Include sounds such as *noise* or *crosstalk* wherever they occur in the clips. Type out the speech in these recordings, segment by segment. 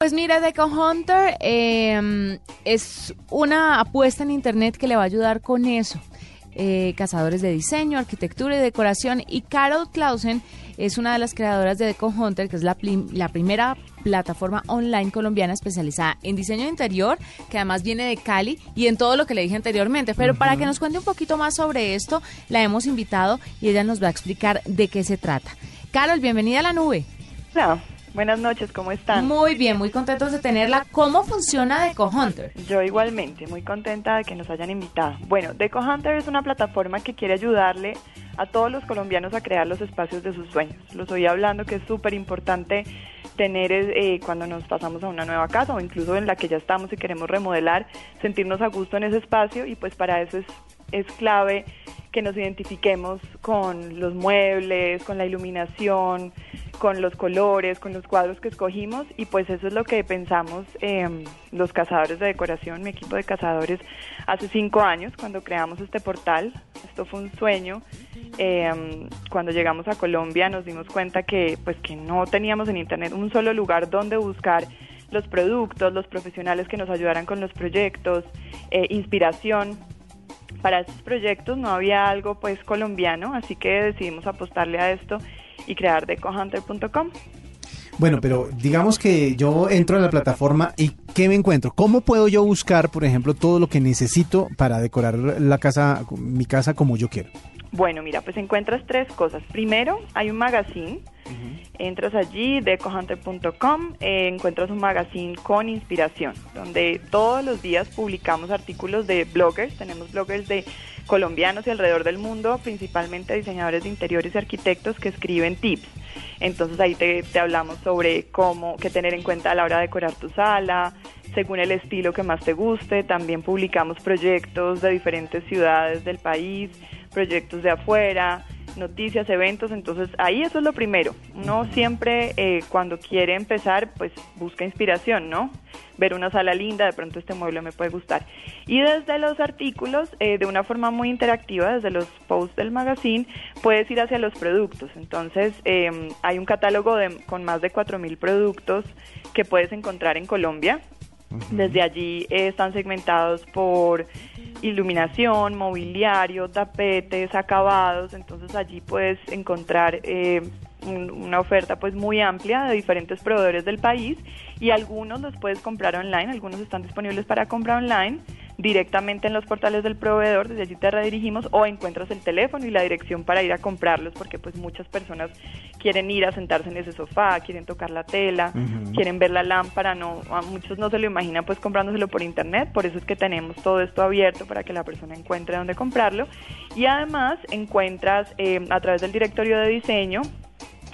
Pues mira, Deco Hunter em, es una apuesta en Internet que le va a ayudar con eso. Eh, cazadores de diseño, arquitectura y decoración. Y Carol Clausen es una de las creadoras de Deco Hunter, que es la, la primera plataforma online colombiana especializada en diseño interior, que además viene de Cali y en todo lo que le dije anteriormente. Pero para que nos cuente un poquito más sobre esto, la hemos invitado y ella nos va a explicar de qué se trata. Carol, bienvenida a la nube. Hola. Buenas noches, ¿cómo están? Muy bien, muy contentos de tenerla. ¿Cómo funciona Deco Hunter? Yo igualmente, muy contenta de que nos hayan invitado. Bueno, Deco Hunter es una plataforma que quiere ayudarle a todos los colombianos a crear los espacios de sus sueños. Los oí hablando que es súper importante tener eh, cuando nos pasamos a una nueva casa o incluso en la que ya estamos y queremos remodelar, sentirnos a gusto en ese espacio y pues para eso es, es clave que nos identifiquemos con los muebles, con la iluminación, con los colores, con los cuadros que escogimos y pues eso es lo que pensamos eh, los cazadores de decoración, mi equipo de cazadores, hace cinco años cuando creamos este portal. Esto fue un sueño. Eh, cuando llegamos a Colombia nos dimos cuenta que pues que no teníamos en internet un solo lugar donde buscar los productos, los profesionales que nos ayudaran con los proyectos, eh, inspiración para estos proyectos no había algo pues colombiano, así que decidimos apostarle a esto y crear decohunter.com. Bueno, pero digamos que yo entro a la plataforma y ¿qué me encuentro? ¿Cómo puedo yo buscar, por ejemplo, todo lo que necesito para decorar la casa, mi casa como yo quiero? Bueno, mira, pues encuentras tres cosas. Primero, hay un magazine. Entras allí, decohunter.com, eh, encuentras un magazine con inspiración, donde todos los días publicamos artículos de bloggers. Tenemos bloggers de colombianos y alrededor del mundo, principalmente diseñadores de interiores y arquitectos que escriben tips. Entonces ahí te, te hablamos sobre cómo, qué tener en cuenta a la hora de decorar tu sala, según el estilo que más te guste. También publicamos proyectos de diferentes ciudades del país proyectos de afuera, noticias, eventos, entonces ahí eso es lo primero. Uno siempre eh, cuando quiere empezar, pues busca inspiración, ¿no? Ver una sala linda, de pronto este mueble me puede gustar. Y desde los artículos, eh, de una forma muy interactiva, desde los posts del magazine, puedes ir hacia los productos. Entonces em, hay un catálogo de, con más de 4.000 productos que puedes encontrar en Colombia. Desde allí eh, están segmentados por iluminación, mobiliario, tapetes, acabados, entonces allí puedes encontrar eh, una oferta pues muy amplia de diferentes proveedores del país. Y algunos los puedes comprar online, algunos están disponibles para compra online directamente en los portales del proveedor, desde allí te redirigimos o encuentras el teléfono y la dirección para ir a comprarlos porque pues muchas personas quieren ir a sentarse en ese sofá, quieren tocar la tela, quieren ver la lámpara, no a muchos no se lo imaginan pues comprándoselo por internet, por eso es que tenemos todo esto abierto para que la persona encuentre dónde comprarlo. Y además encuentras eh, a través del directorio de diseño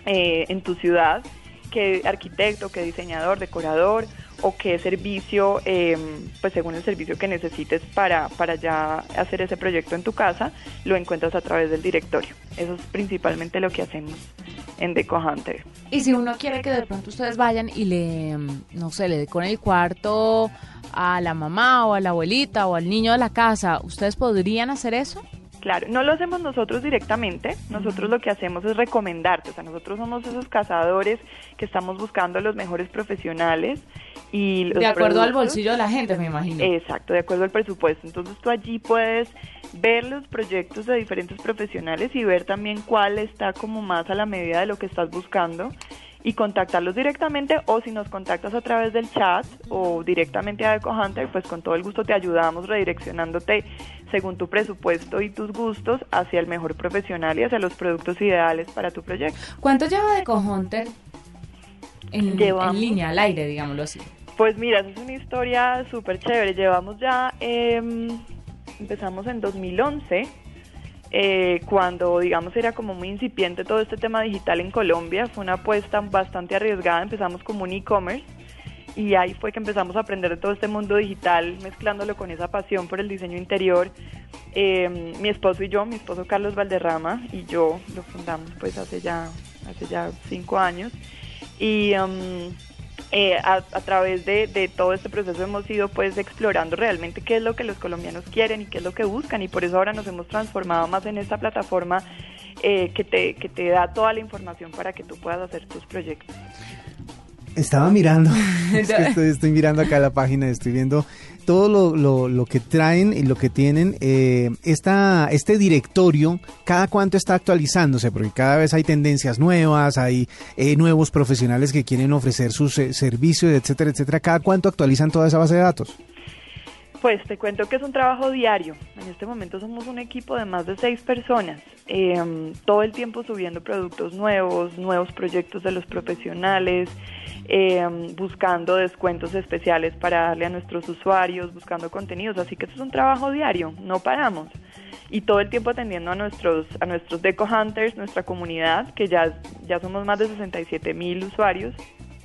eh, en tu ciudad qué arquitecto, qué diseñador, decorador o qué servicio, em, pues según el servicio que necesites para, para ya hacer ese proyecto en tu casa, lo encuentras a través del directorio. Eso es principalmente lo que hacemos en Deco Hunter. Y si uno quiere que de pronto ustedes vayan y le, em, no sé, le decoren el cuarto a la mamá o a la abuelita o al niño de la casa, ¿ustedes podrían hacer eso? Claro, no lo hacemos nosotros directamente, nosotros lo que hacemos es recomendarte, o sea, nosotros somos esos cazadores que estamos buscando los mejores profesionales y de acuerdo al bolsillo de la gente, me imagino. Exacto, de acuerdo al presupuesto. Entonces tú allí puedes ver los proyectos de diferentes profesionales y ver también cuál está como más a la medida de lo que estás buscando y contactarlos directamente o si nos contactas a través del chat o directamente a EcoHunter, pues con todo el gusto te ayudamos redireccionándote según tu presupuesto y tus gustos hacia el mejor profesional y hacia los productos ideales para tu proyecto. ¿Cuánto lleva EcoHunter en, en línea, al aire, digámoslo así? Pues mira, es una historia súper chévere. Llevamos ya, em, empezamos en 2011 eh, cuando digamos era como muy incipiente todo este tema digital en Colombia, fue una apuesta bastante arriesgada, empezamos como un e-commerce y ahí fue que empezamos a aprender de todo este mundo digital, mezclándolo con esa pasión por el diseño interior. Eh, mi esposo y yo, mi esposo Carlos Valderrama y yo lo fundamos pues hace ya, hace ya cinco años y um, eh, a, través de, todo este proceso hemos ido pues explorando realmente qué es lo que los colombianos quieren y qué es lo que buscan y por eso ahora nos hemos transformado más en esta plataforma eh, que, te, que te da toda la información para que tú puedas hacer tus proyectos. Estaba mirando, *laughs* es que *laughs* estoy, estoy, mirando acá la página, estoy viendo todo lo, lo, lo que traen y lo que tienen. Eh, esta, este directorio, ¿cada cuánto está actualizándose? Porque cada vez hay tendencias nuevas, hay eh, nuevos profesionales que quieren ofrecer sus eh, servicios, etcétera, etcétera. ¿Cada cuánto actualizan toda esa base de datos? Pues te cuento que es un trabajo diario. En este momento somos un equipo de más de seis personas, eh, todo el tiempo subiendo productos nuevos, nuevos proyectos de los profesionales, eh, buscando descuentos especiales para darle a nuestros usuarios, buscando contenidos. Así que esto es un trabajo diario, no paramos. Y todo el tiempo atendiendo a nuestros, a nuestros Deco Hunters, nuestra comunidad, que ya, ya somos más de 67 mil usuarios.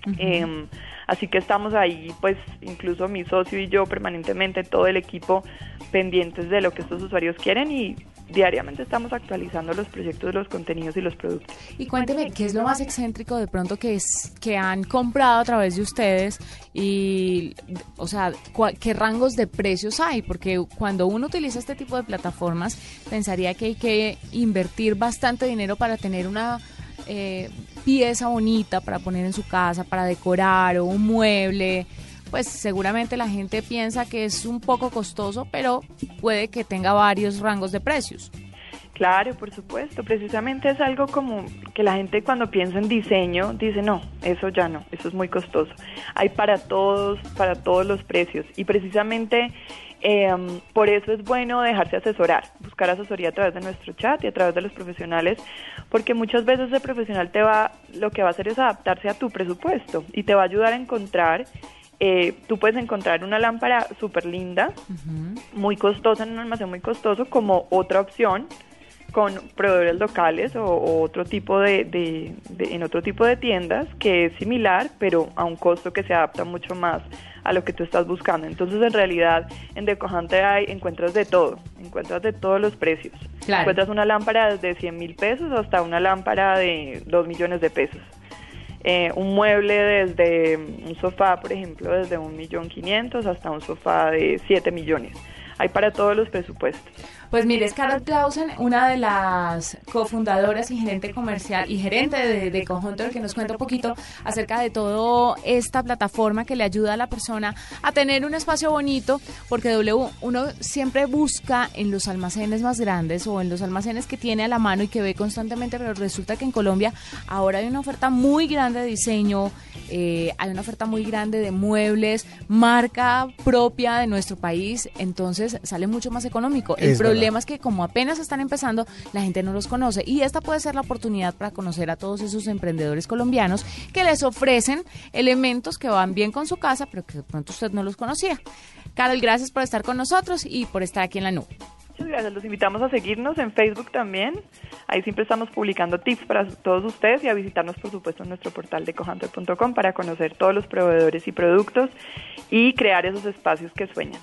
Uh -huh. eh, Así que estamos ahí, pues incluso mi socio y yo permanentemente, todo el equipo pendientes de lo que estos usuarios quieren y diariamente estamos actualizando los proyectos, los contenidos y los productos. Y cuénteme, ¿qué es lo más excéntrico de pronto que es que han comprado a través de ustedes y, o sea, qué rangos de precios hay? Porque cuando uno utiliza este tipo de plataformas, pensaría que hay que invertir bastante dinero para tener una eh, pieza bonita para poner en su casa, para decorar o un mueble, pues seguramente la gente piensa que es un poco costoso, pero puede que tenga varios rangos de precios. Claro, por supuesto. Precisamente es algo como que la gente cuando piensa en diseño dice, no, eso ya no, eso es muy costoso. Hay para todos, para todos los precios. Y precisamente eh, por eso es bueno dejarse asesorar, buscar asesoría a través de nuestro chat y a través de los profesionales, porque muchas veces el profesional te va, lo que va a hacer es adaptarse a tu presupuesto y te va a ayudar a encontrar eh, tú puedes encontrar una lámpara súper linda, uh -huh. muy costosa en un almacén muy costoso, como otra opción con proveedores locales o, o otro tipo de, de, de, en otro tipo de tiendas que es similar, pero a un costo que se adapta mucho más a lo que tú estás buscando. Entonces, en realidad, en Decojante hay encuentras de todo, encuentras de todos los precios. Claro. Encuentras una lámpara desde 100 mil pesos hasta una lámpara de 2 millones de pesos. Eh, un mueble desde un sofá, por ejemplo, desde un millón quinientos hasta un sofá de 7 millones. Hay para todos los presupuestos. Pues mire, es Carol Clausen, una de las cofundadoras y gerente comercial y gerente de, de Conjunto, que nos cuenta un poquito acerca de toda esta plataforma que le ayuda a la persona a tener un espacio bonito, porque W uno siempre busca en los almacenes más grandes o en los almacenes que tiene a la mano y que ve constantemente, pero resulta que en Colombia ahora hay una oferta muy grande de diseño, eh, hay una oferta muy grande de muebles, marca propia de nuestro país, entonces sale mucho más económico. El problema es que como apenas están empezando, la gente no los conoce y esta puede ser la oportunidad para conocer a todos esos emprendedores colombianos que les ofrecen elementos que van bien con su casa, pero que de pronto usted no los conocía. Carol, gracias por estar con nosotros y por estar aquí en la nube. Muchas gracias. Los invitamos a seguirnos en Facebook también. Ahí siempre estamos publicando tips para todos ustedes y a visitarnos, por supuesto, en nuestro portal de cohunter.com para conocer todos los proveedores y productos y crear esos espacios que sueñan.